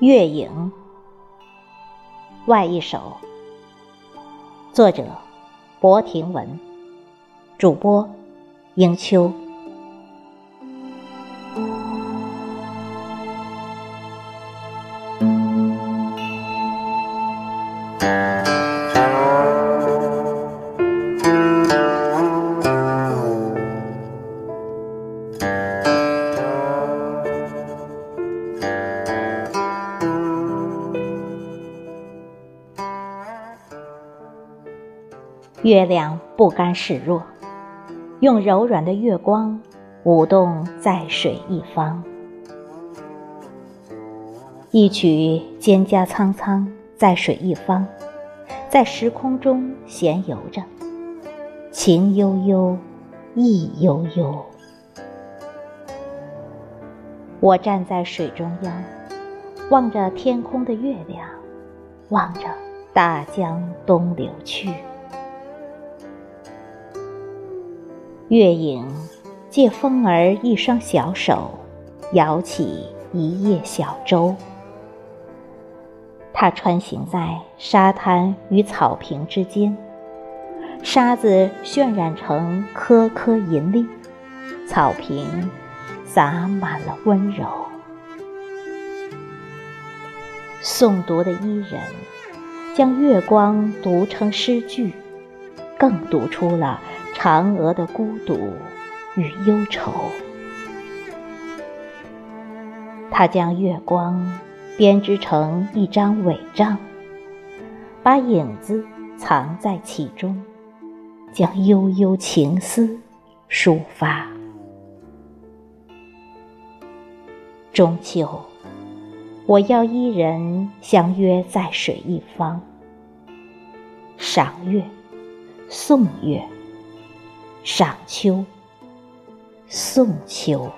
月影，外一首。作者：博庭文，主播：英秋。月亮不甘示弱，用柔软的月光舞动在水一方。一曲蒹葭苍苍，在水一方，在时空中闲游着，情悠悠，意悠悠。我站在水中央，望着天空的月亮，望着大江东流去。月影借风儿一双小手，摇起一叶小舟。它穿行在沙滩与草坪之间，沙子渲染成颗颗银粒，草坪洒满了温柔。诵读的伊人将月光读成诗句，更读出了。嫦娥的孤独与忧愁，他将月光编织成一张帷帐，把影子藏在其中，将悠悠情思抒发。中秋，我要伊人相约在水一方，赏月，颂月。赏秋，送秋。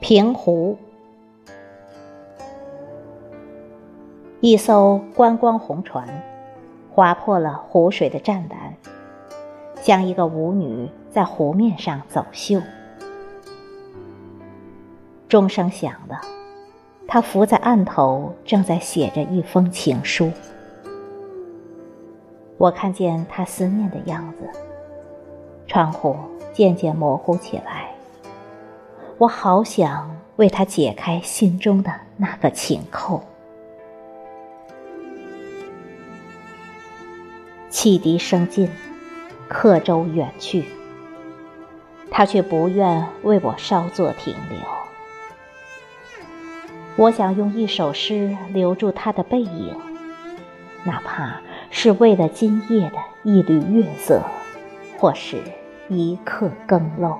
平湖，一艘观光红船划破了湖水的湛蓝，像一个舞女。在湖面上走秀，钟声响了，他伏在岸头，正在写着一封情书。我看见他思念的样子，窗户渐渐模糊起来。我好想为他解开心中的那个情扣。汽笛声尽，客舟远去。他却不愿为我稍作停留。我想用一首诗留住他的背影，哪怕是为了今夜的一缕月色，或是一刻更漏。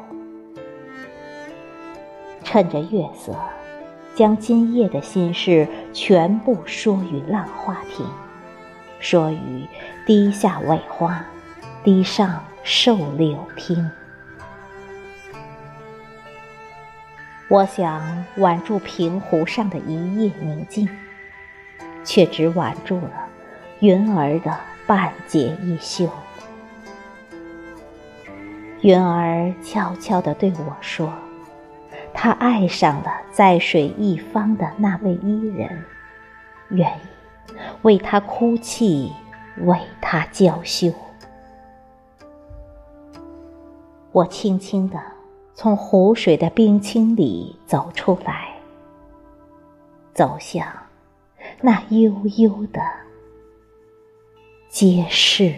趁着月色，将今夜的心事全部说与浪花听，说与堤下苇花、堤上瘦柳听。我想挽住平湖上的一夜宁静，却只挽住了云儿的半截衣袖。云儿悄悄地对我说：“她爱上了在水一方的那位伊人，愿意为他哭泣，为他娇羞。”我轻轻地。从湖水的冰清里走出来，走向那悠悠的街市。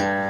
Bye.